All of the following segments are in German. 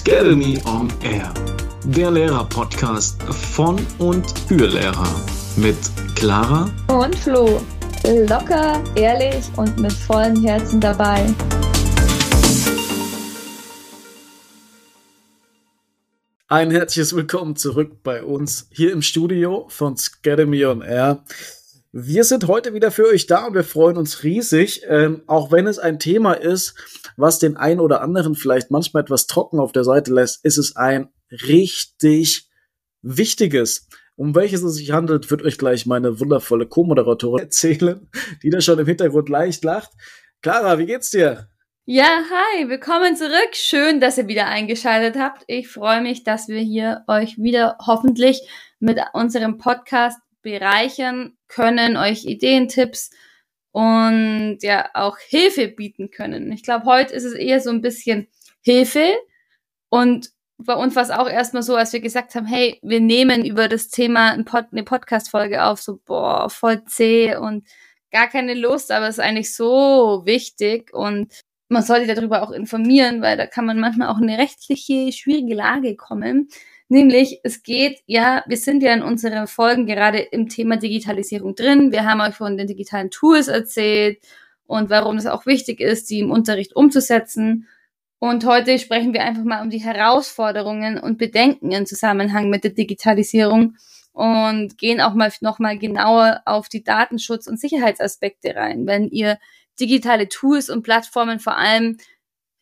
Scademy on Air, der Lehrer-Podcast von und für Lehrer mit Clara und Flo. Locker, ehrlich und mit vollem Herzen dabei. Ein herzliches Willkommen zurück bei uns hier im Studio von Scademy on Air. Wir sind heute wieder für euch da und wir freuen uns riesig, ähm, auch wenn es ein Thema ist, was den einen oder anderen vielleicht manchmal etwas trocken auf der Seite lässt, ist es ein richtig wichtiges. Um welches es sich handelt, wird euch gleich meine wundervolle Co-Moderatorin erzählen, die da schon im Hintergrund leicht lacht. Clara, wie geht's dir? Ja, hi, willkommen zurück. Schön, dass ihr wieder eingeschaltet habt. Ich freue mich, dass wir hier euch wieder hoffentlich mit unserem Podcast bereichern können, euch Ideen, Tipps und ja auch Hilfe bieten können. Ich glaube, heute ist es eher so ein bisschen Hilfe und bei uns war es auch erstmal so, als wir gesagt haben, hey, wir nehmen über das Thema eine Podcast-Folge auf, so boah, voll zäh und gar keine Lust, aber es ist eigentlich so wichtig und man sollte darüber auch informieren, weil da kann man manchmal auch in eine rechtliche, schwierige Lage kommen. Nämlich, es geht, ja, wir sind ja in unseren Folgen gerade im Thema Digitalisierung drin. Wir haben euch von den digitalen Tools erzählt und warum es auch wichtig ist, die im Unterricht umzusetzen. Und heute sprechen wir einfach mal um die Herausforderungen und Bedenken im Zusammenhang mit der Digitalisierung und gehen auch mal nochmal genauer auf die Datenschutz- und Sicherheitsaspekte rein. Wenn ihr digitale Tools und Plattformen vor allem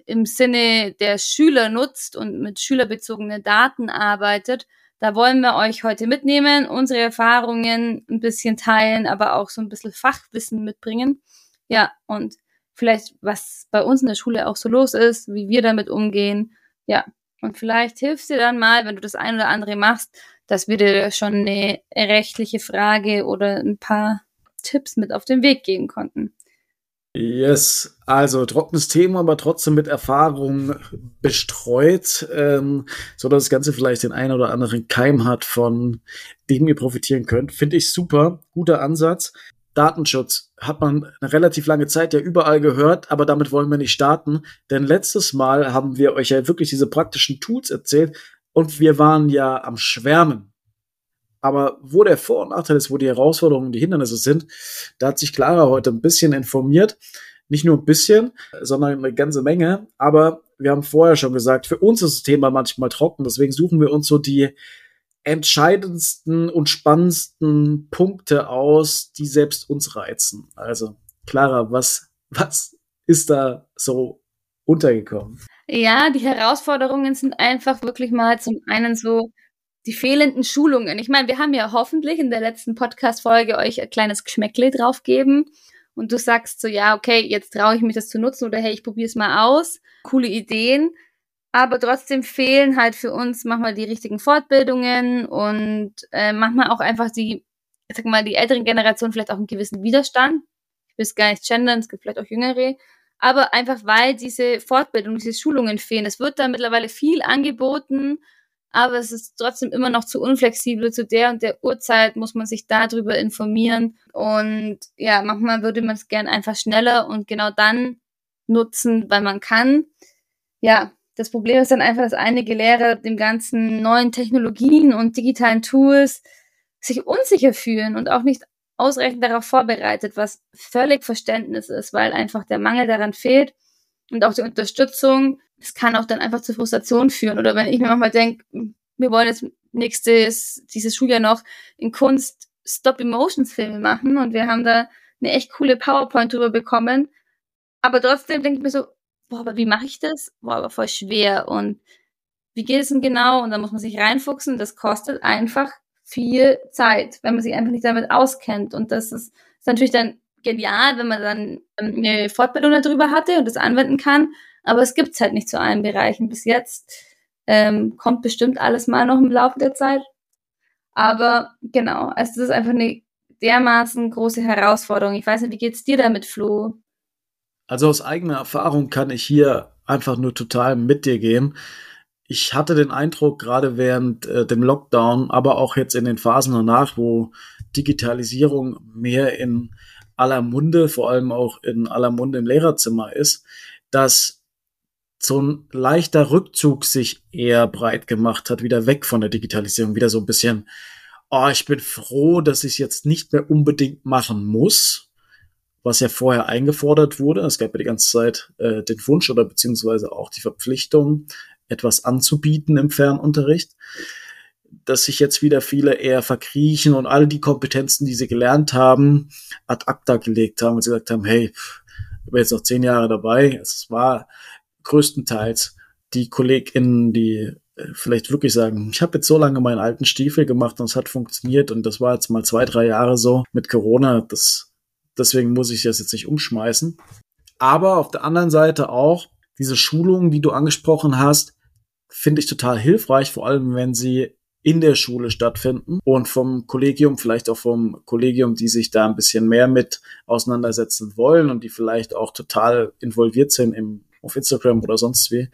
im Sinne der Schüler nutzt und mit schülerbezogenen Daten arbeitet. Da wollen wir euch heute mitnehmen, unsere Erfahrungen ein bisschen teilen, aber auch so ein bisschen Fachwissen mitbringen. Ja, und vielleicht, was bei uns in der Schule auch so los ist, wie wir damit umgehen. Ja, und vielleicht hilft dir dann mal, wenn du das ein oder andere machst, dass wir dir schon eine rechtliche Frage oder ein paar Tipps mit auf den Weg geben konnten. Yes, also trockenes Thema, aber trotzdem mit Erfahrung bestreut, ähm, so dass das Ganze vielleicht den einen oder anderen Keim hat, von dem ihr profitieren könnt. Finde ich super, guter Ansatz. Datenschutz hat man eine relativ lange Zeit ja überall gehört, aber damit wollen wir nicht starten, denn letztes Mal haben wir euch ja wirklich diese praktischen Tools erzählt und wir waren ja am Schwärmen. Aber wo der Vor- und Nachteil ist, wo die Herausforderungen, die Hindernisse sind, da hat sich Clara heute ein bisschen informiert. Nicht nur ein bisschen, sondern eine ganze Menge. Aber wir haben vorher schon gesagt, für uns ist das Thema manchmal trocken. Deswegen suchen wir uns so die entscheidendsten und spannendsten Punkte aus, die selbst uns reizen. Also, Clara, was, was ist da so untergekommen? Ja, die Herausforderungen sind einfach wirklich mal zum einen so, die fehlenden Schulungen. Ich meine, wir haben ja hoffentlich in der letzten Podcast-Folge euch ein kleines Geschmäckle draufgeben und du sagst so, ja, okay, jetzt traue ich mich das zu nutzen oder hey, ich probiere es mal aus. Coole Ideen. Aber trotzdem fehlen halt für uns manchmal die richtigen Fortbildungen und äh, manchmal auch einfach die, ich sag mal, die älteren Generationen vielleicht auch einen gewissen Widerstand. Ich will es gar nicht gendern, es gibt vielleicht auch jüngere. Aber einfach weil diese Fortbildung, diese Schulungen fehlen. Es wird da mittlerweile viel angeboten, aber es ist trotzdem immer noch zu unflexibel. Zu der und der Uhrzeit muss man sich darüber informieren. Und ja, manchmal würde man es gern einfach schneller und genau dann nutzen, weil man kann. Ja, das Problem ist dann einfach, dass einige Lehrer dem ganzen neuen Technologien und digitalen Tools sich unsicher fühlen und auch nicht ausreichend darauf vorbereitet, was völlig Verständnis ist, weil einfach der Mangel daran fehlt und auch die Unterstützung das kann auch dann einfach zu Frustration führen. Oder wenn ich mir manchmal denke, wir wollen jetzt nächstes, dieses Schuljahr noch in Kunst Stop-Emotions-Filme machen und wir haben da eine echt coole PowerPoint drüber bekommen. Aber trotzdem denke ich mir so, boah, aber wie mache ich das? Boah, aber voll schwer. Und wie geht es denn genau? Und dann muss man sich reinfuchsen. Das kostet einfach viel Zeit, wenn man sich einfach nicht damit auskennt. Und das ist, ist natürlich dann genial, wenn man dann eine Fortbildung darüber hatte und das anwenden kann. Aber es gibt's halt nicht zu allen Bereichen bis jetzt. Ähm, kommt bestimmt alles mal noch im Laufe der Zeit. Aber genau, also das ist einfach eine dermaßen große Herausforderung. Ich weiß nicht, wie geht's dir damit, Flo? Also aus eigener Erfahrung kann ich hier einfach nur total mit dir gehen. Ich hatte den Eindruck, gerade während äh, dem Lockdown, aber auch jetzt in den Phasen danach, wo Digitalisierung mehr in aller Munde, vor allem auch in aller Munde im Lehrerzimmer ist, dass so ein leichter Rückzug sich eher breit gemacht hat, wieder weg von der Digitalisierung, wieder so ein bisschen, oh, ich bin froh, dass ich es jetzt nicht mehr unbedingt machen muss, was ja vorher eingefordert wurde. Es gab ja die ganze Zeit äh, den Wunsch oder beziehungsweise auch die Verpflichtung, etwas anzubieten im Fernunterricht, dass sich jetzt wieder viele eher verkriechen und all die Kompetenzen, die sie gelernt haben, ad acta gelegt haben und sie gesagt haben, hey, ich bin jetzt noch zehn Jahre dabei. Es war größtenteils die KollegInnen, die äh, vielleicht wirklich sagen, ich habe jetzt so lange meinen alten Stiefel gemacht und es hat funktioniert und das war jetzt mal zwei, drei Jahre so mit Corona, das, deswegen muss ich das jetzt nicht umschmeißen. Aber auf der anderen Seite auch diese Schulungen, die du angesprochen hast, finde ich total hilfreich, vor allem wenn sie in der Schule stattfinden und vom Kollegium, vielleicht auch vom Kollegium, die sich da ein bisschen mehr mit auseinandersetzen wollen und die vielleicht auch total involviert sind im auf Instagram oder sonst wie,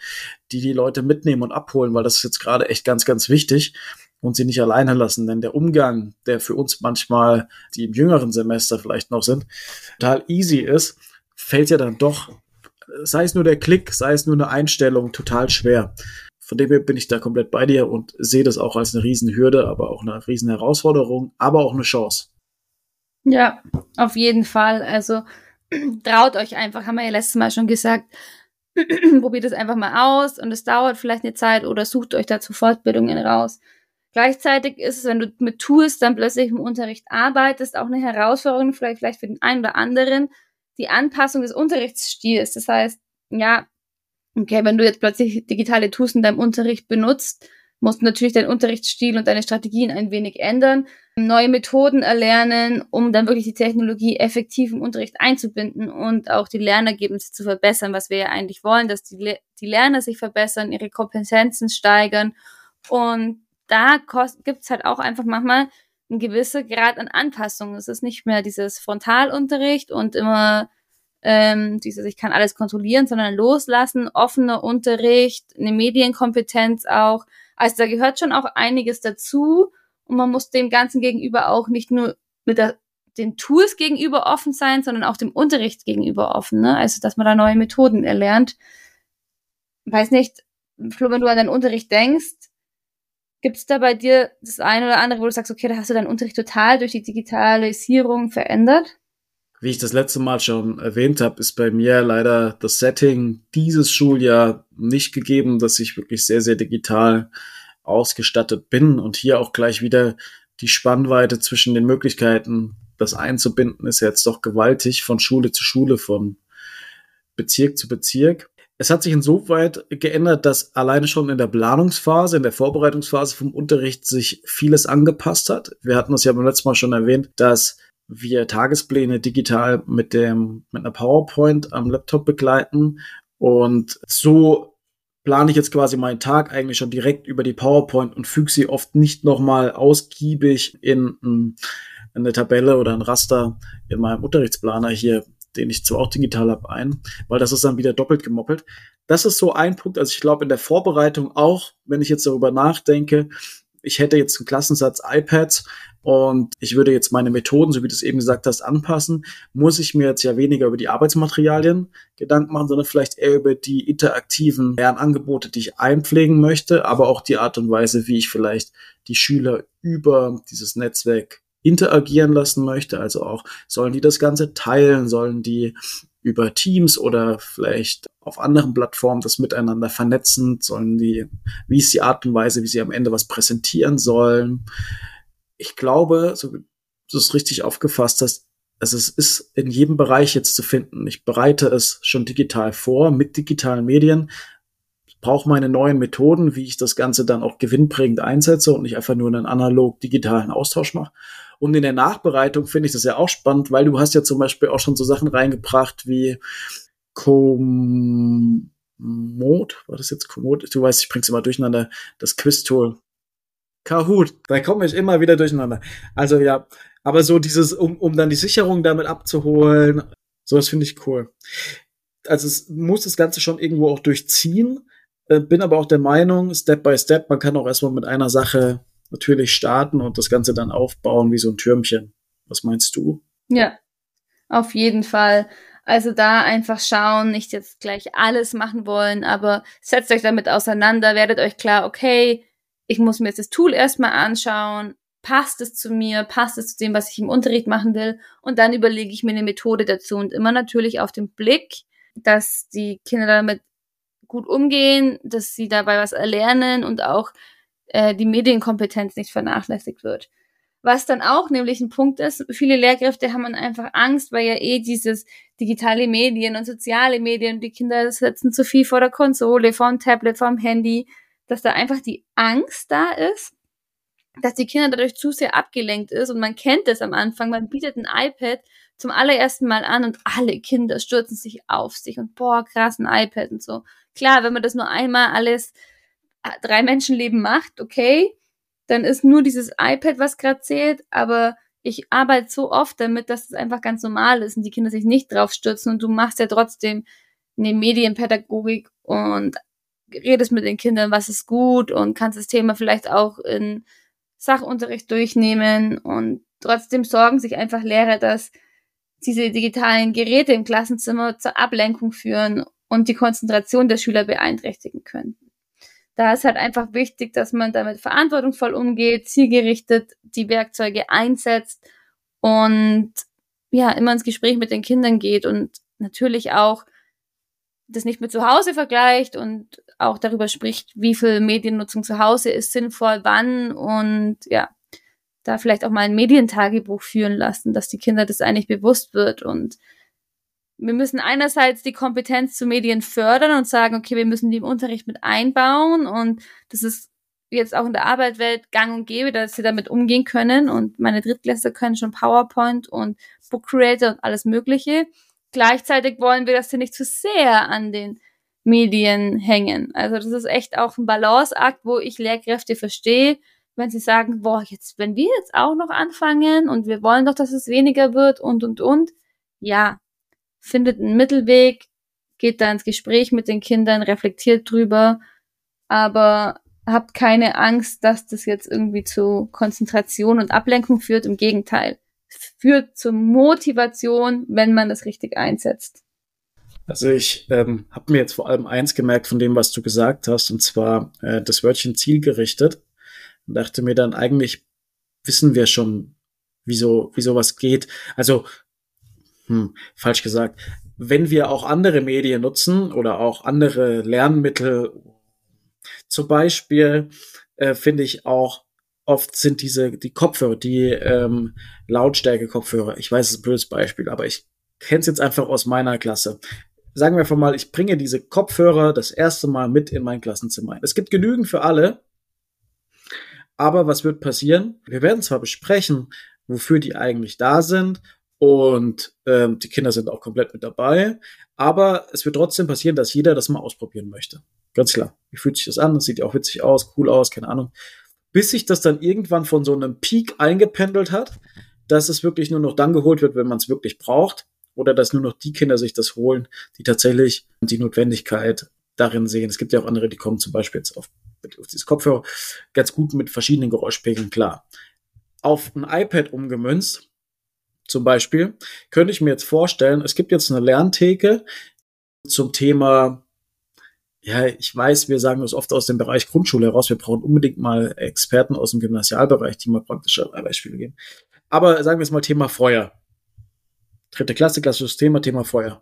die die Leute mitnehmen und abholen, weil das ist jetzt gerade echt ganz, ganz wichtig und sie nicht alleine lassen. Denn der Umgang, der für uns manchmal, die im jüngeren Semester vielleicht noch sind, total easy ist, fällt ja dann doch, sei es nur der Klick, sei es nur eine Einstellung, total schwer. Von dem her bin ich da komplett bei dir und sehe das auch als eine Riesenhürde, aber auch eine riesen Herausforderung, aber auch eine Chance. Ja, auf jeden Fall. Also traut euch einfach, haben wir ja letztes Mal schon gesagt, probiert es einfach mal aus und es dauert vielleicht eine Zeit oder sucht euch dazu Fortbildungen raus. Gleichzeitig ist es, wenn du mit Tools dann plötzlich im Unterricht arbeitest, auch eine Herausforderung vielleicht, vielleicht für den einen oder anderen, die Anpassung des Unterrichtsstils. Das heißt, ja, okay, wenn du jetzt plötzlich digitale Tools in deinem Unterricht benutzt, musst natürlich deinen Unterrichtsstil und deine Strategien ein wenig ändern, neue Methoden erlernen, um dann wirklich die Technologie effektiv im Unterricht einzubinden und auch die Lernergebnisse zu verbessern, was wir ja eigentlich wollen, dass die, Le die Lerner sich verbessern, ihre Kompetenzen steigern. Und da gibt's halt auch einfach manchmal ein gewisser Grad an Anpassung. Es ist nicht mehr dieses Frontalunterricht und immer ähm, dieses, ich kann alles kontrollieren, sondern loslassen, offener Unterricht, eine Medienkompetenz auch, also da gehört schon auch einiges dazu und man muss dem Ganzen gegenüber auch nicht nur mit der, den Tools gegenüber offen sein, sondern auch dem Unterricht gegenüber offen. Ne? Also dass man da neue Methoden erlernt. Weiß nicht, Flo, wenn du an deinen Unterricht denkst, gibt es da bei dir das eine oder andere, wo du sagst, okay, da hast du deinen Unterricht total durch die Digitalisierung verändert? Wie ich das letzte Mal schon erwähnt habe, ist bei mir leider das Setting dieses Schuljahr nicht gegeben, dass ich wirklich sehr, sehr digital ausgestattet bin und hier auch gleich wieder die Spannweite zwischen den Möglichkeiten, das einzubinden, ist jetzt doch gewaltig von Schule zu Schule, von Bezirk zu Bezirk. Es hat sich insoweit geändert, dass alleine schon in der Planungsphase, in der Vorbereitungsphase vom Unterricht sich vieles angepasst hat. Wir hatten das ja beim letzten Mal schon erwähnt, dass wir Tagespläne digital mit dem, mit einer PowerPoint am Laptop begleiten. Und so plane ich jetzt quasi meinen Tag eigentlich schon direkt über die PowerPoint und füge sie oft nicht nochmal ausgiebig in, in eine Tabelle oder ein Raster in meinem Unterrichtsplaner hier, den ich zwar auch digital habe, ein, weil das ist dann wieder doppelt gemoppelt. Das ist so ein Punkt, also ich glaube in der Vorbereitung auch, wenn ich jetzt darüber nachdenke, ich hätte jetzt einen Klassensatz iPads und ich würde jetzt meine Methoden, so wie du es eben gesagt hast, anpassen, muss ich mir jetzt ja weniger über die Arbeitsmaterialien Gedanken machen, sondern vielleicht eher über die interaktiven Lernangebote, die ich einpflegen möchte, aber auch die Art und Weise, wie ich vielleicht die Schüler über dieses Netzwerk interagieren lassen möchte. Also auch, sollen die das Ganze teilen, sollen die über Teams oder vielleicht auf anderen Plattformen das miteinander vernetzen, sollen die, wie ist die Art und Weise, wie sie am Ende was präsentieren sollen. Ich glaube, so, du es richtig aufgefasst hast, also es ist in jedem Bereich jetzt zu finden. Ich bereite es schon digital vor mit digitalen Medien, brauche meine neuen Methoden, wie ich das Ganze dann auch gewinnbringend einsetze und nicht einfach nur einen analog digitalen Austausch mache. Und in der Nachbereitung finde ich das ja auch spannend, weil du hast ja zum Beispiel auch schon so Sachen reingebracht wie Komoot, war das jetzt Komoot? Du weißt, ich bring's immer durcheinander, das Quiz-Tool. Kahoot, da komme ich immer wieder durcheinander. Also ja, aber so dieses, um, um dann die Sicherung damit abzuholen, so das finde ich cool. Also es muss das Ganze schon irgendwo auch durchziehen, äh, bin aber auch der Meinung, Step by Step, man kann auch erstmal mit einer Sache natürlich starten und das Ganze dann aufbauen wie so ein Türmchen. Was meinst du? Ja, auf jeden Fall. Also da einfach schauen, nicht jetzt gleich alles machen wollen, aber setzt euch damit auseinander, werdet euch klar, okay, ich muss mir jetzt das Tool erstmal anschauen, passt es zu mir, passt es zu dem, was ich im Unterricht machen will und dann überlege ich mir eine Methode dazu und immer natürlich auf den Blick, dass die Kinder damit gut umgehen, dass sie dabei was erlernen und auch äh, die Medienkompetenz nicht vernachlässigt wird. Was dann auch nämlich ein Punkt ist, viele Lehrkräfte haben einfach Angst, weil ja eh dieses digitale Medien und soziale Medien, die Kinder sitzen zu viel vor der Konsole, vor dem Tablet, vor dem Handy, dass da einfach die Angst da ist, dass die Kinder dadurch zu sehr abgelenkt ist und man kennt es am Anfang, man bietet ein iPad zum allerersten Mal an und alle Kinder stürzen sich auf sich und boah, krass, ein iPad und so. Klar, wenn man das nur einmal alles drei Menschenleben macht, okay, dann ist nur dieses iPad, was gerade zählt, aber ich arbeite so oft damit, dass es einfach ganz normal ist und die Kinder sich nicht drauf stürzen und du machst ja trotzdem eine Medienpädagogik und redest mit den Kindern, was ist gut und kannst das Thema vielleicht auch in Sachunterricht durchnehmen und trotzdem sorgen sich einfach Lehrer, dass diese digitalen Geräte im Klassenzimmer zur Ablenkung führen und die Konzentration der Schüler beeinträchtigen können da ist halt einfach wichtig, dass man damit verantwortungsvoll umgeht, zielgerichtet die Werkzeuge einsetzt und ja, immer ins Gespräch mit den Kindern geht und natürlich auch das nicht mit zu Hause vergleicht und auch darüber spricht, wie viel Mediennutzung zu Hause ist sinnvoll, wann und ja, da vielleicht auch mal ein Medientagebuch führen lassen, dass die Kinder das eigentlich bewusst wird und wir müssen einerseits die Kompetenz zu Medien fördern und sagen, okay, wir müssen die im Unterricht mit einbauen und das ist jetzt auch in der Arbeitswelt gang und gäbe, dass sie damit umgehen können und meine Drittklässler können schon PowerPoint und Book Creator und alles mögliche. Gleichzeitig wollen wir, dass sie nicht zu sehr an den Medien hängen. Also das ist echt auch ein Balanceakt, wo ich Lehrkräfte verstehe, wenn sie sagen, boah, jetzt, wenn wir jetzt auch noch anfangen und wir wollen doch, dass es weniger wird und, und, und. Ja, findet einen Mittelweg, geht da ins Gespräch mit den Kindern, reflektiert drüber, aber habt keine Angst, dass das jetzt irgendwie zu Konzentration und Ablenkung führt. Im Gegenteil, führt zur Motivation, wenn man das richtig einsetzt. Also ich ähm, habe mir jetzt vor allem eins gemerkt von dem, was du gesagt hast, und zwar äh, das Wörtchen zielgerichtet. Dachte mir dann, eigentlich wissen wir schon, wieso, wie sowas geht. Also hm, falsch gesagt, wenn wir auch andere Medien nutzen oder auch andere Lernmittel, zum Beispiel äh, finde ich auch oft sind diese die Kopfhörer, die ähm, Lautstärke-Kopfhörer. Ich weiß, es ist ein blödes Beispiel, aber ich kenne es jetzt einfach aus meiner Klasse. Sagen wir einfach mal, ich bringe diese Kopfhörer das erste Mal mit in mein Klassenzimmer. Es gibt genügend für alle, aber was wird passieren? Wir werden zwar besprechen, wofür die eigentlich da sind und ähm, die Kinder sind auch komplett mit dabei. Aber es wird trotzdem passieren, dass jeder das mal ausprobieren möchte. Ganz klar. Wie fühlt sich das an? Das sieht ja auch witzig aus, cool aus, keine Ahnung. Bis sich das dann irgendwann von so einem Peak eingependelt hat, dass es wirklich nur noch dann geholt wird, wenn man es wirklich braucht. Oder dass nur noch die Kinder sich das holen, die tatsächlich die Notwendigkeit darin sehen. Es gibt ja auch andere, die kommen zum Beispiel jetzt auf, auf dieses Kopfhörer ganz gut mit verschiedenen Geräuschpegeln klar. Auf ein iPad umgemünzt zum Beispiel, könnte ich mir jetzt vorstellen, es gibt jetzt eine Lerntheke zum Thema, ja, ich weiß, wir sagen das oft aus dem Bereich Grundschule heraus, wir brauchen unbedingt mal Experten aus dem Gymnasialbereich, die mal praktische Beispiele geben. Aber sagen wir es mal Thema Feuer. Dritte Klasse, klassisches Thema, Thema Feuer.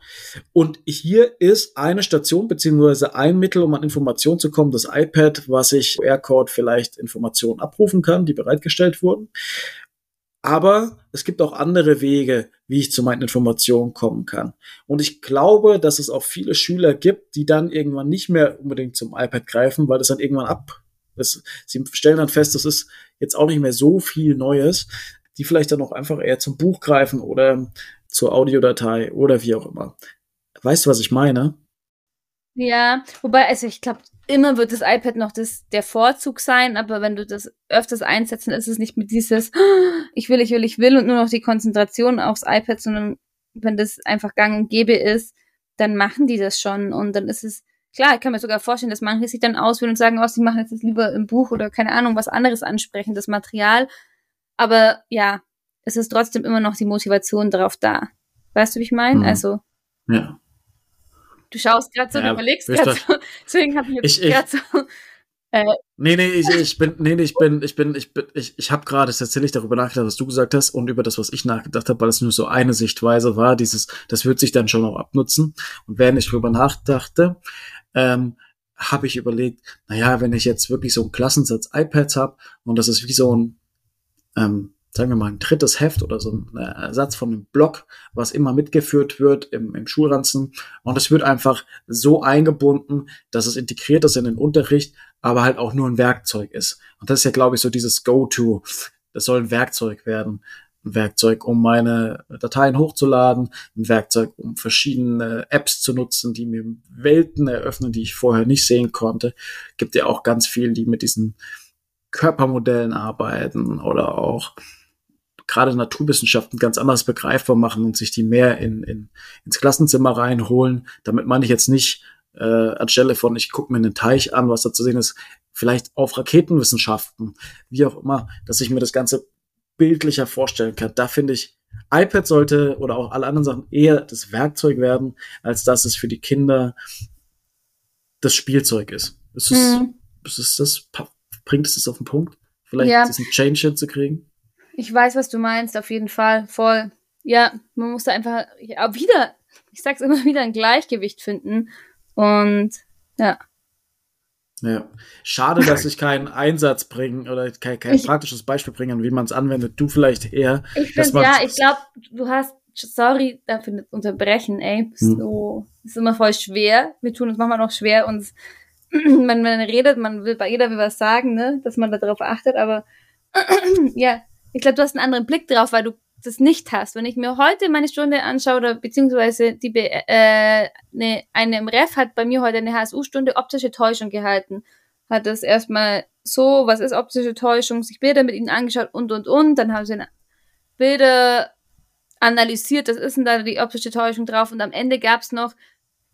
Und hier ist eine Station beziehungsweise ein Mittel, um an Informationen zu kommen, das iPad, was ich QR-Code vielleicht Informationen abrufen kann, die bereitgestellt wurden. Aber es gibt auch andere Wege, wie ich zu meinen Informationen kommen kann. Und ich glaube, dass es auch viele Schüler gibt, die dann irgendwann nicht mehr unbedingt zum iPad greifen, weil das dann irgendwann ab. Das, sie stellen dann fest, das ist jetzt auch nicht mehr so viel Neues, die vielleicht dann auch einfach eher zum Buch greifen oder zur Audiodatei oder wie auch immer. Weißt du, was ich meine? Ja, wobei, also ich glaube, immer wird das iPad noch das, der Vorzug sein, aber wenn du das öfters einsetzt, dann ist es nicht mit dieses, ich will, ich will, ich will und nur noch die Konzentration aufs iPad, sondern wenn das einfach gang und gäbe ist, dann machen die das schon und dann ist es, klar, ich kann mir sogar vorstellen, dass manche sich dann auswählen und sagen, oh, sie machen jetzt das lieber im Buch oder keine Ahnung, was anderes ansprechen, das Material. Aber ja, es ist trotzdem immer noch die Motivation darauf da. Weißt du, wie ich meine? Mhm. Also, Ja. Du schaust gerade so, ja, du überlegst gerade so. Deswegen habe ich jetzt gerade so. Äh, nee, nee, ich, ich bin, nee, nee, ich bin, ich bin, ich bin, ich, ich habe gerade tatsächlich darüber nachgedacht, was du gesagt hast und über das, was ich nachgedacht habe, weil es nur so eine Sichtweise war. Dieses, das wird sich dann schon auch abnutzen. Und während ich darüber nachdachte, ähm, habe ich überlegt, naja, wenn ich jetzt wirklich so einen Klassensatz iPads habe und das ist wie so ein, ähm, sagen wir mal, ein drittes Heft oder so ein Ersatz von einem Blog, was immer mitgeführt wird im, im Schulranzen. Und es wird einfach so eingebunden, dass es integriert ist in den Unterricht, aber halt auch nur ein Werkzeug ist. Und das ist ja, glaube ich, so dieses Go-To. Das soll ein Werkzeug werden. Ein Werkzeug, um meine Dateien hochzuladen, ein Werkzeug, um verschiedene Apps zu nutzen, die mir Welten eröffnen, die ich vorher nicht sehen konnte. Gibt ja auch ganz viel, die mit diesen Körpermodellen arbeiten oder auch gerade Naturwissenschaften ganz anders begreifbar machen und sich die mehr in, in, ins Klassenzimmer reinholen. Damit meine ich jetzt nicht äh, anstelle von, ich gucke mir einen Teich an, was da zu sehen ist, vielleicht auf Raketenwissenschaften, wie auch immer, dass ich mir das Ganze bildlicher vorstellen kann. Da finde ich, iPad sollte oder auch alle anderen Sachen eher das Werkzeug werden, als dass es für die Kinder das Spielzeug ist. Ist es, hm. ist es das, bringt es das auf den Punkt? Vielleicht ja. diesen Change hinzukriegen? Ich weiß, was du meinst, auf jeden Fall. Voll. Ja, man muss da einfach ja, wieder, ich sag's immer wieder, ein Gleichgewicht finden. Und ja. Ja. Schade, dass ich keinen Einsatz bringen oder kein, kein ich, praktisches Beispiel bringen, wie man es anwendet. Du vielleicht eher. Ich finde, ja, ich glaube, du hast, sorry dafür das Unterbrechen, ey. Hm. So, ist immer voll schwer. Wir tun uns manchmal noch schwer, uns, wenn man redet, man will, bei jeder will was sagen, ne, dass man darauf achtet, aber ja, ich glaube, du hast einen anderen Blick drauf, weil du das nicht hast. Wenn ich mir heute meine Stunde anschaue, oder beziehungsweise die äh, ne, eine im Ref hat bei mir heute eine HSU-Stunde optische Täuschung gehalten. Hat das erstmal so, was ist optische Täuschung, sich Bilder mit ihnen angeschaut und und und. Dann haben sie Bilder analysiert, das ist denn da die optische Täuschung drauf. Und am Ende gab's noch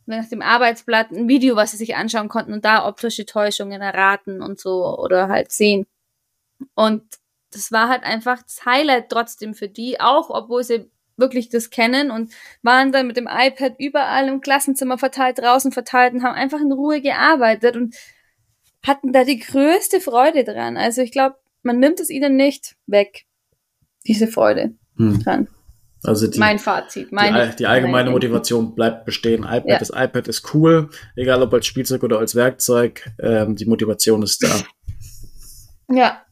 nach dem Arbeitsblatt ein Video, was sie sich anschauen konnten und da optische Täuschungen erraten und so oder halt sehen. Und das war halt einfach das Highlight trotzdem für die, auch obwohl sie wirklich das kennen und waren dann mit dem iPad überall im Klassenzimmer verteilt, draußen verteilt und haben einfach in Ruhe gearbeitet und hatten da die größte Freude dran. Also ich glaube, man nimmt es ihnen nicht weg, diese Freude hm. dran. Also die, mein Fazit. Mein, die, die allgemeine Motivation bleibt bestehen. iPad, ja. Das iPad ist cool, egal ob als Spielzeug oder als Werkzeug. Ähm, die Motivation ist da. Ja,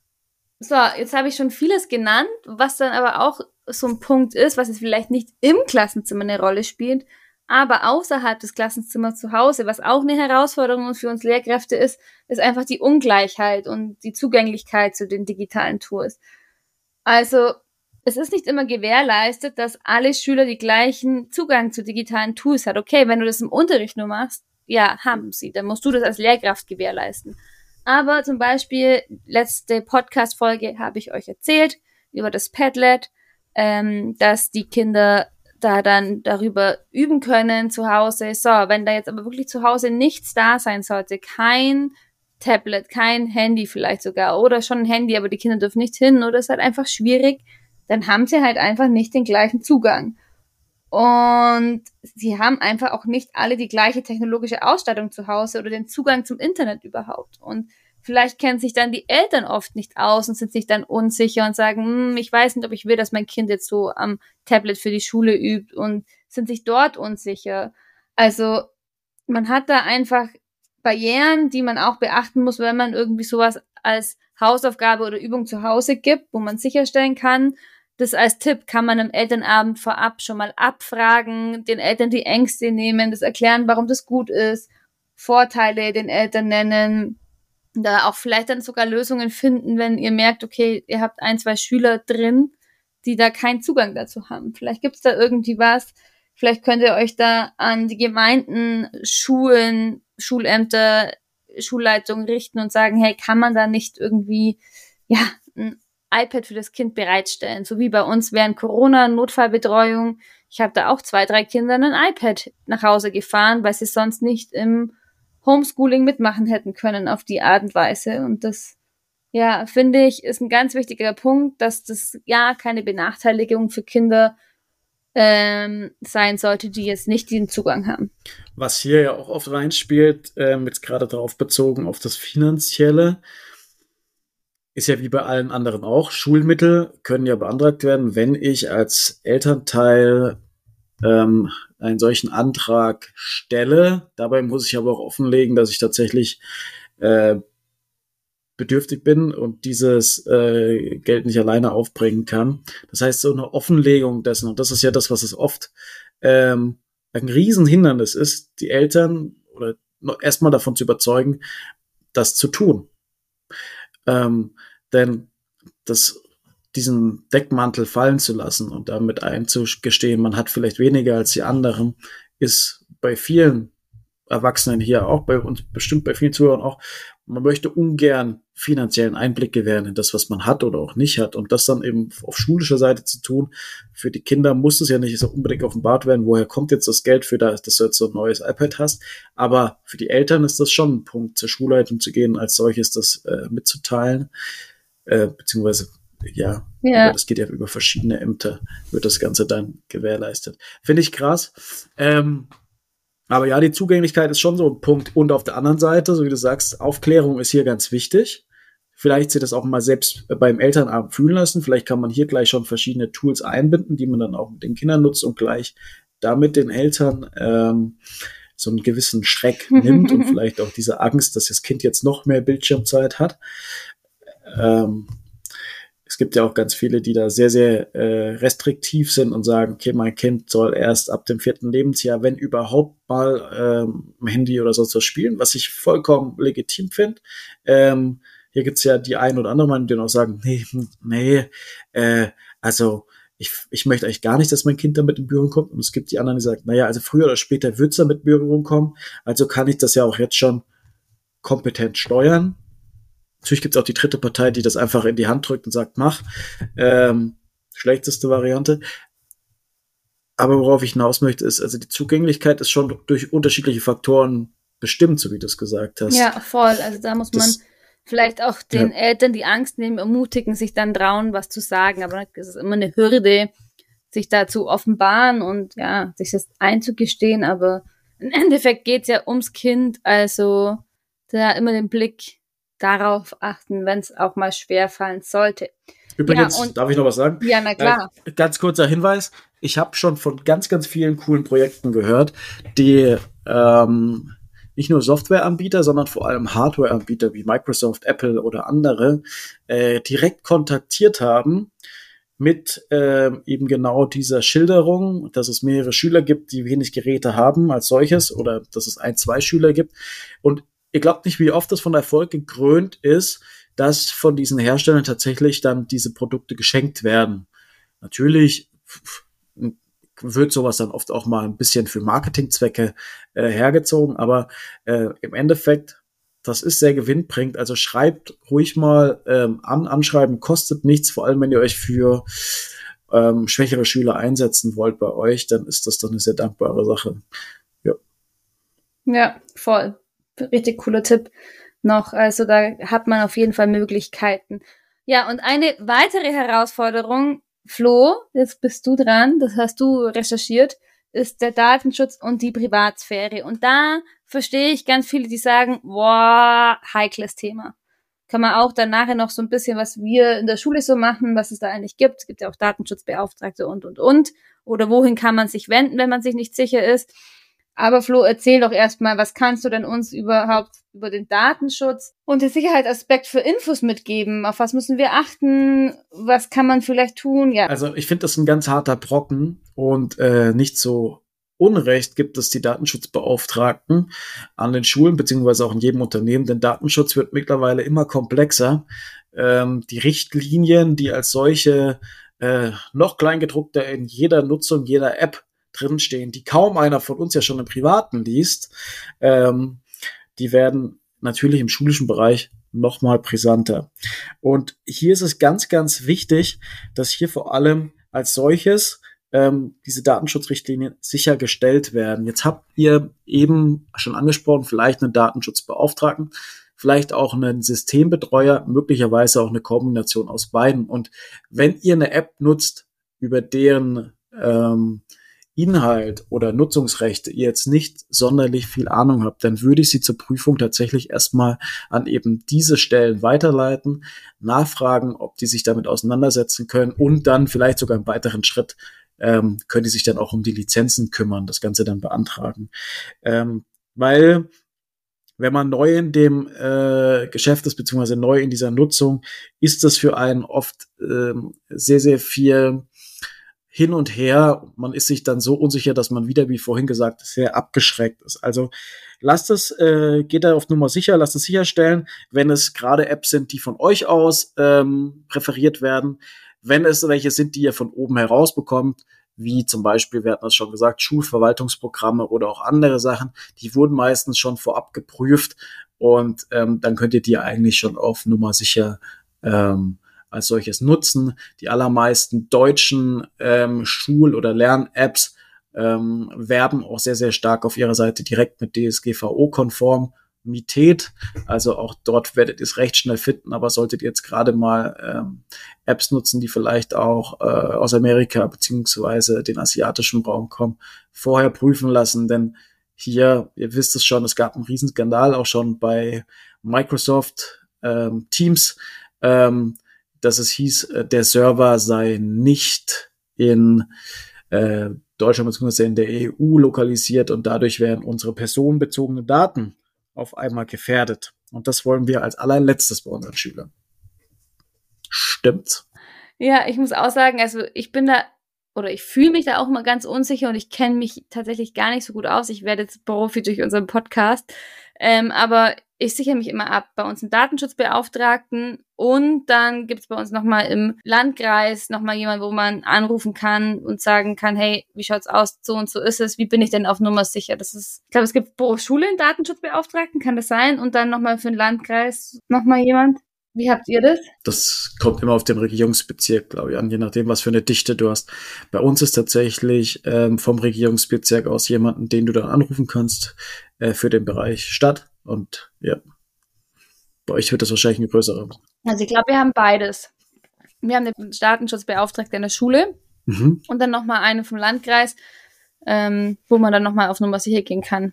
so, jetzt habe ich schon vieles genannt, was dann aber auch so ein Punkt ist, was jetzt vielleicht nicht im Klassenzimmer eine Rolle spielt, aber außerhalb des Klassenzimmers zu Hause, was auch eine Herausforderung für uns Lehrkräfte ist, ist einfach die Ungleichheit und die Zugänglichkeit zu den digitalen Tools. Also es ist nicht immer gewährleistet, dass alle Schüler die gleichen Zugang zu digitalen Tools hat. Okay, wenn du das im Unterricht nur machst, ja, haben sie. Dann musst du das als Lehrkraft gewährleisten. Aber zum Beispiel, letzte Podcast-Folge habe ich euch erzählt über das Padlet, ähm, dass die Kinder da dann darüber üben können zu Hause. So, wenn da jetzt aber wirklich zu Hause nichts da sein sollte, kein Tablet, kein Handy vielleicht sogar oder schon ein Handy, aber die Kinder dürfen nicht hin oder ist halt einfach schwierig, dann haben sie halt einfach nicht den gleichen Zugang. Und sie haben einfach auch nicht alle die gleiche technologische Ausstattung zu Hause oder den Zugang zum Internet überhaupt. Und vielleicht kennen sich dann die Eltern oft nicht aus und sind sich dann unsicher und sagen, hm, ich weiß nicht, ob ich will, dass mein Kind jetzt so am Tablet für die Schule übt und sind sich dort unsicher. Also man hat da einfach Barrieren, die man auch beachten muss, wenn man irgendwie sowas als Hausaufgabe oder Übung zu Hause gibt, wo man sicherstellen kann, das als Tipp kann man am Elternabend vorab schon mal abfragen, den Eltern die Ängste nehmen, das erklären, warum das gut ist, Vorteile den Eltern nennen, da auch vielleicht dann sogar Lösungen finden, wenn ihr merkt, okay, ihr habt ein, zwei Schüler drin, die da keinen Zugang dazu haben. Vielleicht gibt's da irgendwie was, vielleicht könnt ihr euch da an die Gemeinden, Schulen, Schulämter, Schulleitungen richten und sagen, hey, kann man da nicht irgendwie, ja, iPad für das Kind bereitstellen. So wie bei uns während Corona Notfallbetreuung. Ich habe da auch zwei, drei Kindern ein iPad nach Hause gefahren, weil sie sonst nicht im Homeschooling mitmachen hätten können auf die Art und Weise. Und das, ja, finde ich, ist ein ganz wichtiger Punkt, dass das ja keine Benachteiligung für Kinder ähm, sein sollte, die jetzt nicht den Zugang haben. Was hier ja auch oft reinspielt, ähm, jetzt gerade darauf bezogen auf das Finanzielle, ist ja wie bei allen anderen auch. Schulmittel können ja beantragt werden, wenn ich als Elternteil ähm, einen solchen Antrag stelle. Dabei muss ich aber auch offenlegen, dass ich tatsächlich äh, bedürftig bin und dieses äh, Geld nicht alleine aufbringen kann. Das heißt, so eine Offenlegung dessen, und das ist ja das, was es oft ähm, ein Riesenhindernis ist, die Eltern oder erstmal davon zu überzeugen, das zu tun. Ähm, denn das, diesen Deckmantel fallen zu lassen und damit einzugestehen, man hat vielleicht weniger als die anderen, ist bei vielen Erwachsenen hier auch, bei uns bestimmt bei vielen Zuhörern auch, man möchte ungern finanziellen Einblick gewähren in das, was man hat oder auch nicht hat. Und das dann eben auf schulischer Seite zu tun, für die Kinder muss es ja nicht so unbedingt offenbart werden, woher kommt jetzt das Geld für das, dass du jetzt so ein neues iPad hast. Aber für die Eltern ist das schon ein Punkt, zur Schulleitung zu gehen, als solches das äh, mitzuteilen äh, beziehungsweise ja, ja. das geht ja über verschiedene Ämter, wird das Ganze dann gewährleistet. Finde ich krass. Ähm, aber ja, die Zugänglichkeit ist schon so ein Punkt. Und auf der anderen Seite, so wie du sagst, Aufklärung ist hier ganz wichtig. Vielleicht sich das auch mal selbst beim Elternabend fühlen lassen. Vielleicht kann man hier gleich schon verschiedene Tools einbinden, die man dann auch mit den Kindern nutzt und gleich damit den Eltern ähm, so einen gewissen Schreck nimmt und vielleicht auch diese Angst, dass das Kind jetzt noch mehr Bildschirmzeit hat. Ähm, es gibt ja auch ganz viele, die da sehr, sehr äh, restriktiv sind und sagen, okay, mein Kind soll erst ab dem vierten Lebensjahr, wenn überhaupt mal ähm, Handy oder sonst was spielen, was ich vollkommen legitim finde. Ähm, hier gibt's ja die ein oder andere Meinung, die noch sagen, nee, nee, äh, also ich, ich möchte eigentlich gar nicht, dass mein Kind damit in Berührung kommt. Und es gibt die anderen, die sagen, naja, also früher oder später wird's damit in Berührung kommen. Also kann ich das ja auch jetzt schon kompetent steuern. Natürlich gibt es auch die dritte Partei, die das einfach in die Hand drückt und sagt, mach. Ähm, schlechteste Variante. Aber worauf ich hinaus möchte, ist, also die Zugänglichkeit ist schon durch unterschiedliche Faktoren bestimmt, so wie du es gesagt hast. Ja, voll. Also da muss das, man vielleicht auch den ja. Eltern die Angst nehmen, ermutigen, sich dann trauen, was zu sagen. Aber es ist immer eine Hürde, sich da zu offenbaren und ja, sich das einzugestehen. Aber im Endeffekt geht es ja ums Kind, also da immer den Blick darauf achten, wenn es auch mal schwer fallen sollte. Übrigens, ja, darf ich noch was sagen? Ja, na klar. Äh, ganz kurzer Hinweis. Ich habe schon von ganz, ganz vielen coolen Projekten gehört, die ähm, nicht nur Softwareanbieter, sondern vor allem Hardwareanbieter wie Microsoft, Apple oder andere äh, direkt kontaktiert haben mit äh, eben genau dieser Schilderung, dass es mehrere Schüler gibt, die wenig Geräte haben als solches oder dass es ein, zwei Schüler gibt. Und ihr glaubt nicht, wie oft das von Erfolg gekrönt ist, dass von diesen Herstellern tatsächlich dann diese Produkte geschenkt werden. Natürlich wird sowas dann oft auch mal ein bisschen für Marketingzwecke äh, hergezogen, aber äh, im Endeffekt, das ist sehr gewinnbringend. Also schreibt ruhig mal ähm, an, anschreiben kostet nichts, vor allem wenn ihr euch für ähm, schwächere Schüler einsetzen wollt bei euch, dann ist das doch eine sehr dankbare Sache. Ja. Ja, voll richtig cooler Tipp noch. Also da hat man auf jeden Fall Möglichkeiten. Ja, und eine weitere Herausforderung, Flo, jetzt bist du dran, das hast du recherchiert, ist der Datenschutz und die Privatsphäre. Und da verstehe ich ganz viele, die sagen, boah, heikles Thema. Kann man auch dann nachher noch so ein bisschen, was wir in der Schule so machen, was es da eigentlich gibt. Es gibt ja auch Datenschutzbeauftragte und, und, und. Oder wohin kann man sich wenden, wenn man sich nicht sicher ist. Aber Flo, erzähl doch erstmal, was kannst du denn uns überhaupt über den Datenschutz und den Sicherheitsaspekt für Infos mitgeben? Auf was müssen wir achten? Was kann man vielleicht tun? Ja. Also ich finde das ein ganz harter Brocken und äh, nicht so Unrecht gibt es die Datenschutzbeauftragten an den Schulen beziehungsweise auch in jedem Unternehmen, denn Datenschutz wird mittlerweile immer komplexer. Ähm, die Richtlinien, die als solche äh, noch kleingedruckter in jeder Nutzung jeder App drinstehen, die kaum einer von uns ja schon im Privaten liest, ähm, die werden natürlich im schulischen Bereich noch mal brisanter. Und hier ist es ganz, ganz wichtig, dass hier vor allem als solches ähm, diese Datenschutzrichtlinien sichergestellt werden. Jetzt habt ihr eben schon angesprochen, vielleicht einen Datenschutzbeauftragten, vielleicht auch einen Systembetreuer, möglicherweise auch eine Kombination aus beiden. Und wenn ihr eine App nutzt, über deren ähm, Inhalt oder Nutzungsrechte ihr jetzt nicht sonderlich viel Ahnung habt, dann würde ich sie zur Prüfung tatsächlich erstmal an eben diese Stellen weiterleiten, nachfragen, ob die sich damit auseinandersetzen können und dann vielleicht sogar im weiteren Schritt ähm, können die sich dann auch um die Lizenzen kümmern, das Ganze dann beantragen. Ähm, weil wenn man neu in dem äh, Geschäft ist, beziehungsweise neu in dieser Nutzung, ist das für einen oft ähm, sehr, sehr viel hin und her. Man ist sich dann so unsicher, dass man wieder, wie vorhin gesagt, sehr abgeschreckt ist. Also lasst es, äh, geht da auf Nummer sicher, lasst es sicherstellen, wenn es gerade Apps sind, die von euch aus ähm, präferiert werden, wenn es welche sind, die ihr von oben heraus bekommt, wie zum Beispiel, wir hatten das schon gesagt, Schulverwaltungsprogramme oder auch andere Sachen, die wurden meistens schon vorab geprüft und ähm, dann könnt ihr die eigentlich schon auf Nummer sicher ähm, als solches nutzen. Die allermeisten deutschen ähm, Schul- oder Lern-Apps ähm, werben auch sehr, sehr stark auf ihrer Seite direkt mit DSGVO-konform. Also auch dort werdet ihr es recht schnell finden, aber solltet ihr jetzt gerade mal ähm, Apps nutzen, die vielleicht auch äh, aus Amerika beziehungsweise den asiatischen Raum kommen, vorher prüfen lassen, denn hier, ihr wisst es schon, es gab einen Riesenskandal auch schon bei Microsoft ähm, Teams, ähm, dass es hieß, äh, der Server sei nicht in äh, Deutschland bzw. in der EU lokalisiert und dadurch wären unsere personenbezogenen Daten auf einmal gefährdet. Und das wollen wir als allerletztes bei unseren Schülern. Stimmt's? Ja, ich muss auch sagen, also ich bin da oder ich fühle mich da auch immer ganz unsicher und ich kenne mich tatsächlich gar nicht so gut aus. Ich werde jetzt Profi durch unseren Podcast. Ähm, aber ich sichere mich immer ab bei uns einen Datenschutzbeauftragten und dann gibt es bei uns nochmal im Landkreis nochmal jemand, wo man anrufen kann und sagen kann, hey, wie schaut's aus, so und so ist es, wie bin ich denn auf Nummer sicher? Das ist, ich glaube, es gibt pro Schule einen Datenschutzbeauftragten, kann das sein? Und dann nochmal für den Landkreis nochmal jemand? Wie habt ihr das? Das kommt immer auf den Regierungsbezirk, glaube ich, an, je nachdem, was für eine Dichte du hast. Bei uns ist tatsächlich ähm, vom Regierungsbezirk aus jemanden, den du dann anrufen kannst äh, für den Bereich Stadt. Und ja, bei euch wird das wahrscheinlich eine größere. Also ich glaube, wir haben beides. Wir haben den Datenschutzbeauftragten in der Schule mhm. und dann nochmal einen vom Landkreis, ähm, wo man dann nochmal auf Nummer sicher gehen kann.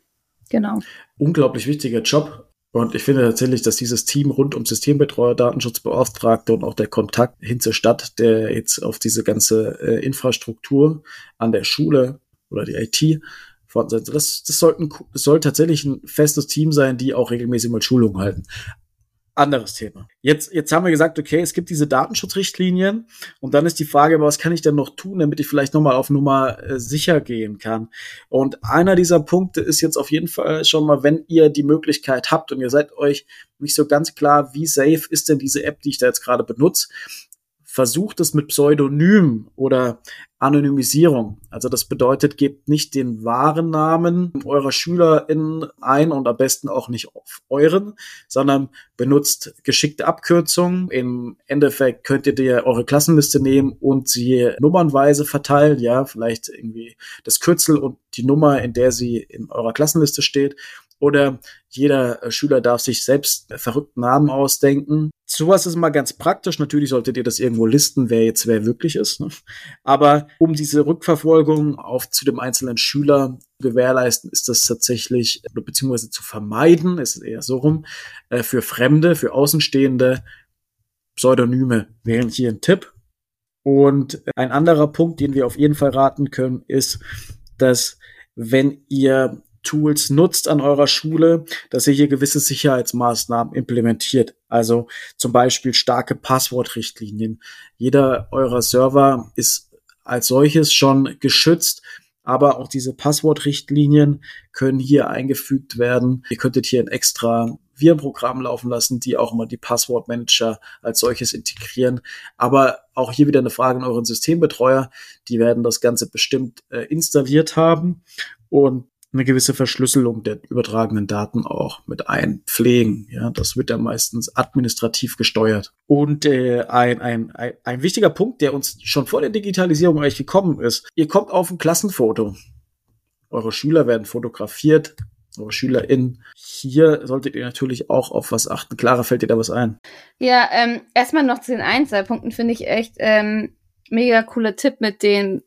Genau. Unglaublich wichtiger Job. Und ich finde tatsächlich, dass dieses Team rund um Systembetreuer, Datenschutzbeauftragte und auch der Kontakt hin zur Stadt, der jetzt auf diese ganze äh, Infrastruktur an der Schule oder die IT vorhanden sein. Das, das, sollten, das soll tatsächlich ein festes Team sein, die auch regelmäßig mal Schulungen halten anderes Thema. Jetzt, jetzt haben wir gesagt, okay, es gibt diese Datenschutzrichtlinien und dann ist die Frage, was kann ich denn noch tun, damit ich vielleicht nochmal auf Nummer äh, sicher gehen kann? Und einer dieser Punkte ist jetzt auf jeden Fall schon mal, wenn ihr die Möglichkeit habt und ihr seid euch nicht so ganz klar, wie safe ist denn diese App, die ich da jetzt gerade benutze, versucht es mit Pseudonym oder Anonymisierung. Also das bedeutet, gebt nicht den wahren Namen eurer SchülerInnen ein und am besten auch nicht auf euren, sondern benutzt geschickte Abkürzungen. Im Endeffekt könnt ihr eure Klassenliste nehmen und sie nummernweise verteilen, ja, vielleicht irgendwie das Kürzel und die Nummer, in der sie in eurer Klassenliste steht oder jeder äh, Schüler darf sich selbst verrückten Namen ausdenken. Sowas ist mal ganz praktisch. Natürlich solltet ihr das irgendwo listen, wer jetzt wer wirklich ist. Ne? Aber um diese Rückverfolgung auf zu dem einzelnen Schüler gewährleisten, ist das tatsächlich, beziehungsweise zu vermeiden, ist es eher so rum, äh, für Fremde, für Außenstehende Pseudonyme wären hier ein Tipp. Und ein anderer Punkt, den wir auf jeden Fall raten können, ist, dass wenn ihr Tools nutzt an eurer Schule, dass ihr hier gewisse Sicherheitsmaßnahmen implementiert. Also zum Beispiel starke Passwortrichtlinien. Jeder eurer Server ist als solches schon geschützt, aber auch diese Passwortrichtlinien können hier eingefügt werden. Ihr könntet hier ein extra Virenprogramm laufen lassen, die auch immer die Passwortmanager als solches integrieren. Aber auch hier wieder eine Frage an euren Systembetreuer. Die werden das Ganze bestimmt äh, installiert haben. Und eine gewisse Verschlüsselung der übertragenen Daten auch mit einpflegen. Ja, das wird ja meistens administrativ gesteuert. Und äh, ein, ein, ein, ein wichtiger Punkt, der uns schon vor der Digitalisierung eigentlich gekommen ist, ihr kommt auf ein Klassenfoto. Eure Schüler werden fotografiert, eure SchülerInnen. Hier solltet ihr natürlich auch auf was achten. Clara, fällt dir da was ein? Ja, ähm, erstmal noch zu den Einzelpunkten finde ich echt ähm, mega cooler Tipp mit den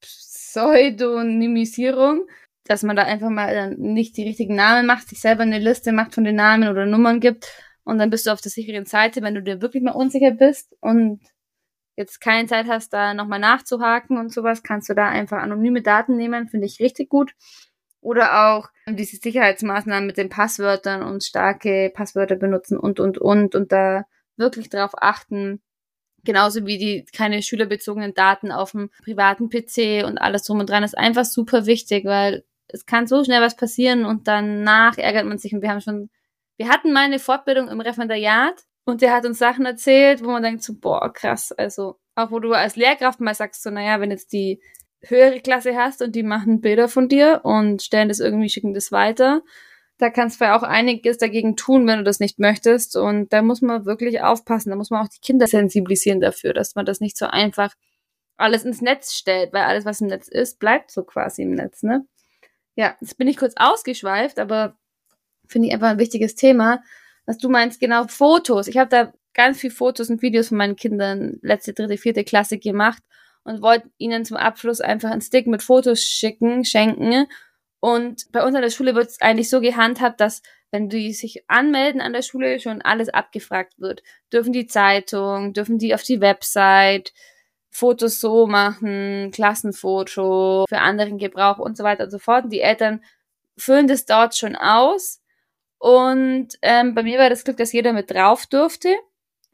Pseudonymisierung, dass man da einfach mal nicht die richtigen Namen macht, sich selber eine Liste macht von den Namen oder Nummern gibt und dann bist du auf der sicheren Seite, wenn du dir wirklich mal unsicher bist und jetzt keine Zeit hast, da nochmal nachzuhaken und sowas, kannst du da einfach anonyme Daten nehmen, finde ich richtig gut. Oder auch diese Sicherheitsmaßnahmen mit den Passwörtern und starke Passwörter benutzen und, und, und und da wirklich drauf achten. Genauso wie die keine schülerbezogenen Daten auf dem privaten PC und alles drum und dran ist einfach super wichtig, weil es kann so schnell was passieren und danach ärgert man sich und wir haben schon, wir hatten mal eine Fortbildung im Referendariat und der hat uns Sachen erzählt, wo man denkt so, boah, krass, also auch wo du als Lehrkraft mal sagst so, naja, wenn jetzt die höhere Klasse hast und die machen Bilder von dir und stellen das irgendwie, schicken das weiter. Da kannst du ja auch einiges dagegen tun, wenn du das nicht möchtest. Und da muss man wirklich aufpassen. Da muss man auch die Kinder sensibilisieren dafür, dass man das nicht so einfach alles ins Netz stellt, weil alles, was im Netz ist, bleibt so quasi im Netz, ne? Ja, jetzt bin ich kurz ausgeschweift, aber finde ich einfach ein wichtiges Thema. Was du meinst, genau, Fotos. Ich habe da ganz viel Fotos und Videos von meinen Kindern letzte, dritte, vierte Klasse gemacht und wollte ihnen zum Abschluss einfach einen Stick mit Fotos schicken, schenken. Und bei uns an der Schule wird es eigentlich so gehandhabt, dass wenn die sich anmelden an der Schule, schon alles abgefragt wird. Dürfen die Zeitung, dürfen die auf die Website, Fotos so machen, Klassenfoto für anderen Gebrauch und so weiter und so fort. Und die Eltern füllen das dort schon aus. Und ähm, bei mir war das Glück, dass jeder mit drauf durfte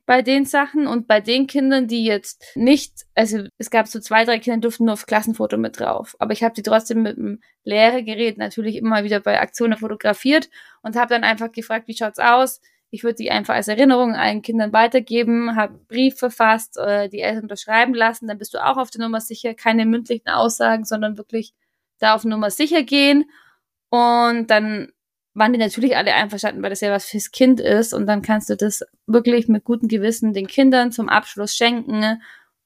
bei den Sachen und bei den Kindern, die jetzt nicht, also es gab so zwei, drei Kinder, durften nur auf Klassenfoto mit drauf. Aber ich habe die trotzdem mit dem Lehrergerät natürlich immer wieder bei Aktionen fotografiert und habe dann einfach gefragt, wie schaut's aus? Ich würde die einfach als Erinnerung allen Kindern weitergeben, habe Brief verfasst, äh, die Eltern unterschreiben lassen, dann bist du auch auf der Nummer sicher, keine mündlichen Aussagen, sondern wirklich da auf Nummer sicher gehen. Und dann waren die natürlich alle einverstanden, weil das ja was fürs Kind ist und dann kannst du das wirklich mit gutem Gewissen den Kindern zum Abschluss schenken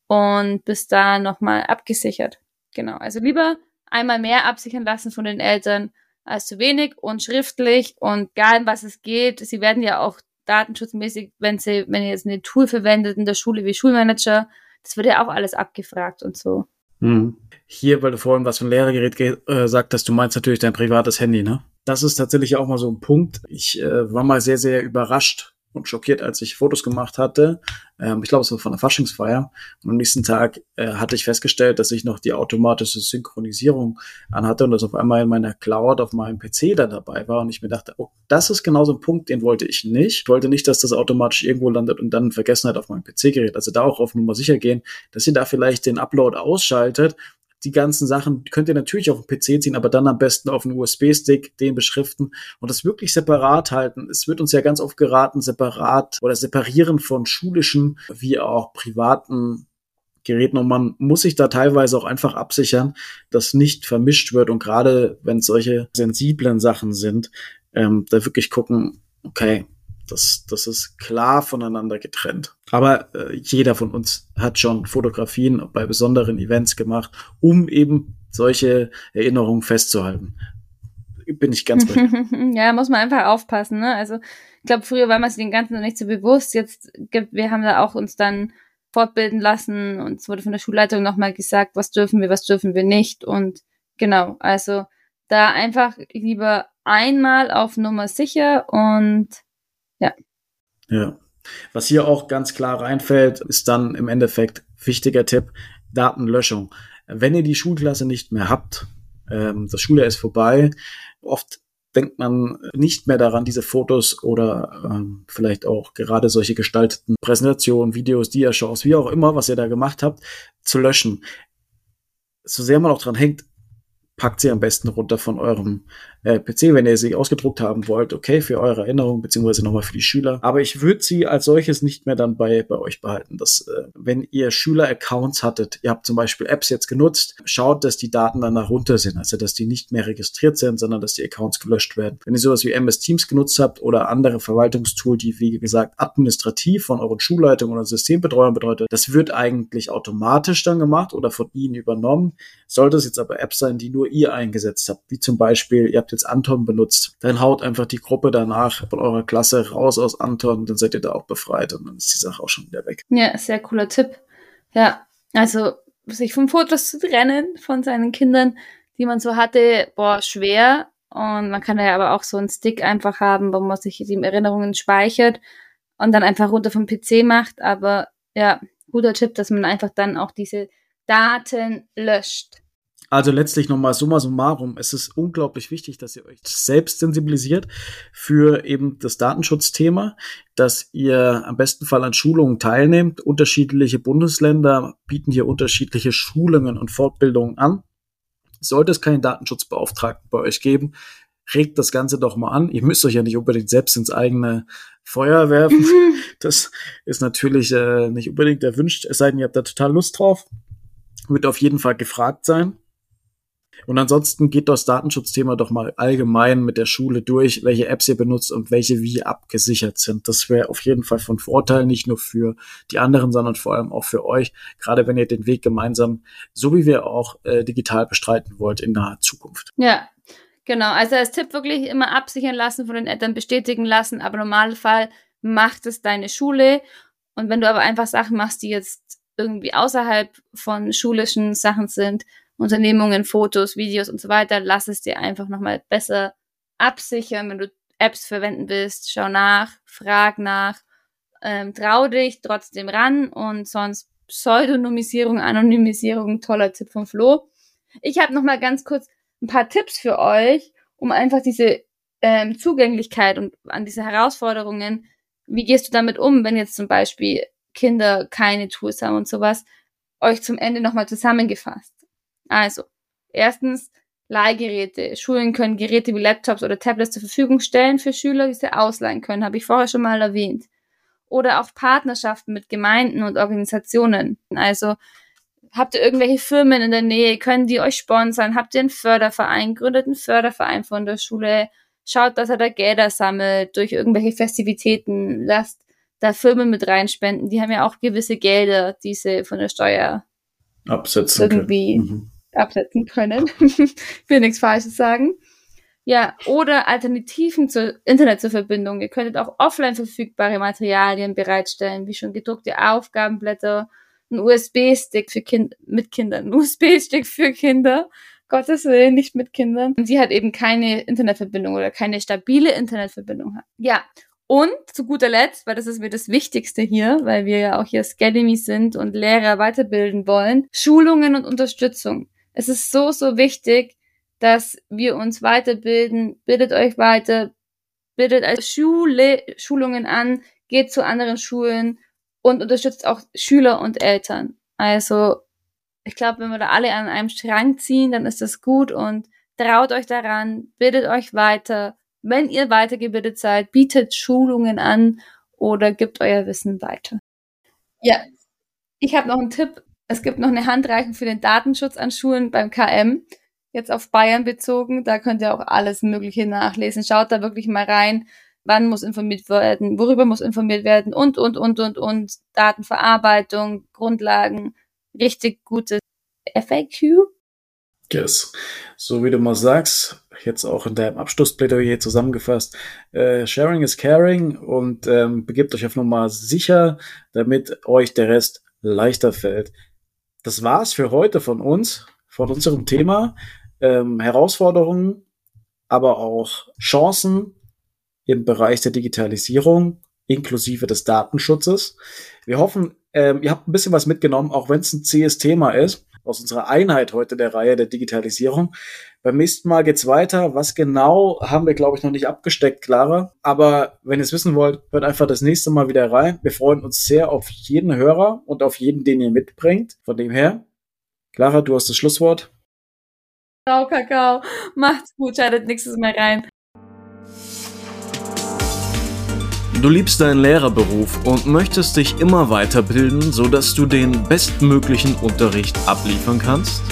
und bist da nochmal abgesichert. Genau, also lieber einmal mehr absichern lassen von den Eltern als zu wenig und schriftlich und egal was es geht. Sie werden ja auch datenschutzmäßig, wenn sie, wenn ihr jetzt eine Tool verwendet in der Schule wie Schulmanager, das wird ja auch alles abgefragt und so. Hm. Hier, weil du vorhin was von Lehrergerät äh, sagt hast, du meinst natürlich dein privates Handy, ne? Das ist tatsächlich auch mal so ein Punkt. Ich äh, war mal sehr, sehr überrascht und schockiert, als ich Fotos gemacht hatte. Ähm, ich glaube, es war von der Faschingsfeier. Und am nächsten Tag äh, hatte ich festgestellt, dass ich noch die automatische Synchronisierung anhatte und das auf einmal in meiner Cloud auf meinem PC dann dabei war. Und ich mir dachte, oh, das ist genau so ein Punkt, den wollte ich nicht. Ich wollte nicht, dass das automatisch irgendwo landet und dann Vergessenheit auf meinem PC-Gerät. Also da auch auf Nummer sicher gehen, dass ihr da vielleicht den Upload ausschaltet die ganzen Sachen könnt ihr natürlich auf den PC ziehen, aber dann am besten auf einen USB-Stick den beschriften und das wirklich separat halten. Es wird uns ja ganz oft geraten, separat oder separieren von schulischen wie auch privaten Geräten und man muss sich da teilweise auch einfach absichern, dass nicht vermischt wird und gerade wenn es solche sensiblen Sachen sind, ähm, da wirklich gucken, okay, das, das ist klar voneinander getrennt. Aber äh, jeder von uns hat schon Fotografien bei besonderen Events gemacht, um eben solche Erinnerungen festzuhalten. Bin ich ganz bei Ja, muss man einfach aufpassen. Ne? Also ich glaube, früher war man sich den ganzen noch nicht so bewusst. Jetzt gibt, wir haben da auch uns dann fortbilden lassen und es wurde von der Schulleitung nochmal gesagt, was dürfen wir, was dürfen wir nicht. Und genau, also da einfach lieber einmal auf Nummer sicher und ja. Ja. Was hier auch ganz klar reinfällt, ist dann im Endeffekt wichtiger Tipp, Datenlöschung. Wenn ihr die Schulklasse nicht mehr habt, ähm, das Schuljahr ist vorbei, oft denkt man nicht mehr daran, diese Fotos oder ähm, vielleicht auch gerade solche gestalteten Präsentationen, Videos, Diashows, wie auch immer, was ihr da gemacht habt, zu löschen. So sehr man auch dran hängt, packt sie am besten runter von eurem äh, PC, wenn ihr sie ausgedruckt haben wollt, okay, für eure Erinnerung, beziehungsweise nochmal für die Schüler. Aber ich würde sie als solches nicht mehr dann bei, bei euch behalten. Dass, äh, wenn ihr Schüler-Accounts hattet, ihr habt zum Beispiel Apps jetzt genutzt, schaut, dass die Daten dann runter sind, also dass die nicht mehr registriert sind, sondern dass die Accounts gelöscht werden. Wenn ihr sowas wie MS Teams genutzt habt oder andere Verwaltungstool, die, wie gesagt, administrativ von euren Schulleitungen oder Systembetreuern bedeutet, das wird eigentlich automatisch dann gemacht oder von ihnen übernommen. Sollte es jetzt aber Apps sein, die nur ihr eingesetzt habt, wie zum Beispiel, ihr habt jetzt Anton benutzt, dann haut einfach die Gruppe danach von eurer Klasse raus aus Anton, dann seid ihr da auch befreit und dann ist die Sache auch schon wieder weg. Ja, sehr cooler Tipp. Ja, also sich von Fotos zu trennen von seinen Kindern, die man so hatte, boah, schwer. Und man kann ja aber auch so einen Stick einfach haben, wo man sich die Erinnerungen speichert und dann einfach runter vom PC macht. Aber ja, guter Tipp, dass man einfach dann auch diese Daten löscht. Also letztlich nochmal summa summarum, es ist unglaublich wichtig, dass ihr euch selbst sensibilisiert für eben das Datenschutzthema, dass ihr am besten Fall an Schulungen teilnehmt. Unterschiedliche Bundesländer bieten hier unterschiedliche Schulungen und Fortbildungen an. Sollte es keinen Datenschutzbeauftragten bei euch geben, regt das Ganze doch mal an. Ihr müsst euch ja nicht unbedingt selbst ins eigene Feuer werfen. Das ist natürlich äh, nicht unbedingt erwünscht, es sei denn, ihr habt da total Lust drauf. Wird auf jeden Fall gefragt sein. Und ansonsten geht das Datenschutzthema doch mal allgemein mit der Schule durch, welche Apps ihr benutzt und welche wie abgesichert sind. Das wäre auf jeden Fall von Vorteil, nicht nur für die anderen, sondern vor allem auch für euch, gerade wenn ihr den Weg gemeinsam, so wie wir auch, äh, digital bestreiten wollt in naher Zukunft. Ja, Genau, also als Tipp wirklich immer absichern lassen, von den Eltern bestätigen lassen, aber im Normalfall macht es deine Schule. Und wenn du aber einfach Sachen machst, die jetzt irgendwie außerhalb von schulischen Sachen sind, Unternehmungen, Fotos, Videos und so weiter, lass es dir einfach nochmal besser absichern, wenn du Apps verwenden willst, schau nach, frag nach, ähm, trau dich trotzdem ran und sonst Pseudonymisierung, Anonymisierung, toller Tipp von Flo. Ich habe nochmal ganz kurz ein paar Tipps für euch, um einfach diese ähm, Zugänglichkeit und an diese Herausforderungen, wie gehst du damit um, wenn jetzt zum Beispiel Kinder keine Tools haben und sowas, euch zum Ende nochmal zusammengefasst. Also, erstens, Leihgeräte. Schulen können Geräte wie Laptops oder Tablets zur Verfügung stellen für Schüler, die sie ausleihen können, habe ich vorher schon mal erwähnt. Oder auch Partnerschaften mit Gemeinden und Organisationen. Also, habt ihr irgendwelche Firmen in der Nähe, können die euch sponsern? Habt ihr einen Förderverein, gründet einen Förderverein von der Schule? Schaut, dass er da Gelder sammelt durch irgendwelche Festivitäten. Lasst da Firmen mit reinspenden. Die haben ja auch gewisse Gelder, die sie von der Steuer absetzen irgendwie mhm absetzen können. ich will nichts Falsches sagen. Ja, oder Alternativen zur Internetverbindung. Ihr könntet auch offline verfügbare Materialien bereitstellen, wie schon gedruckte Aufgabenblätter, ein USB-Stick für Kind mit Kindern, ein USB-Stick für Kinder. Gottes Willen, nicht mit Kindern. Und sie hat eben keine Internetverbindung oder keine stabile Internetverbindung hat. Ja, und zu guter Letzt, weil das ist mir das Wichtigste hier, weil wir ja auch hier Scademy sind und Lehrer weiterbilden wollen, Schulungen und Unterstützung. Es ist so, so wichtig, dass wir uns weiterbilden. Bildet euch weiter, bildet als Schule Schulungen an, geht zu anderen Schulen und unterstützt auch Schüler und Eltern. Also, ich glaube, wenn wir da alle an einem Strang ziehen, dann ist das gut und traut euch daran, bildet euch weiter. Wenn ihr weitergebildet seid, bietet Schulungen an oder gibt euer Wissen weiter. Ja, ich habe noch einen Tipp es gibt noch eine Handreichung für den Datenschutz an Schulen beim KM, jetzt auf Bayern bezogen. Da könnt ihr auch alles Mögliche nachlesen. Schaut da wirklich mal rein. Wann muss informiert werden? Worüber muss informiert werden? Und, und, und, und, und. Datenverarbeitung, Grundlagen. Richtig gutes FAQ. Yes. So wie du mal sagst, jetzt auch in deinem Abschlussplädoyer zusammengefasst, äh, Sharing is Caring und ähm, begebt euch auf Nummer sicher, damit euch der Rest leichter fällt das war's für heute von uns, von unserem Thema. Ähm, Herausforderungen, aber auch Chancen im Bereich der Digitalisierung inklusive des Datenschutzes. Wir hoffen, ähm, ihr habt ein bisschen was mitgenommen, auch wenn es ein zähes Thema ist, aus unserer Einheit heute der Reihe der Digitalisierung. Beim nächsten Mal geht's weiter. Was genau haben wir, glaube ich, noch nicht abgesteckt, Clara. Aber wenn ihr es wissen wollt, hört einfach das nächste Mal wieder rein. Wir freuen uns sehr auf jeden Hörer und auf jeden, den ihr mitbringt. Von dem her, Clara, du hast das Schlusswort. Kakao, Kakao. Macht's gut, schaltet nächstes Mal rein. Du liebst deinen Lehrerberuf und möchtest dich immer weiterbilden, sodass du den bestmöglichen Unterricht abliefern kannst?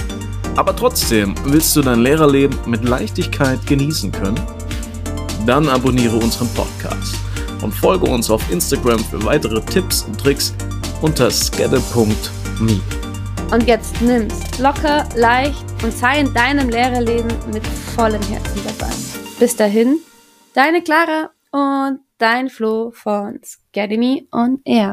Aber trotzdem willst du dein Lehrerleben mit Leichtigkeit genießen können? Dann abonniere unseren Podcast und folge uns auf Instagram für weitere Tipps und Tricks unter skedde.me. Und jetzt nimm's locker, leicht und sei in deinem Lehrerleben mit vollem Herzen dabei. Bis dahin, deine Clara und dein Flo von Scademy on Air.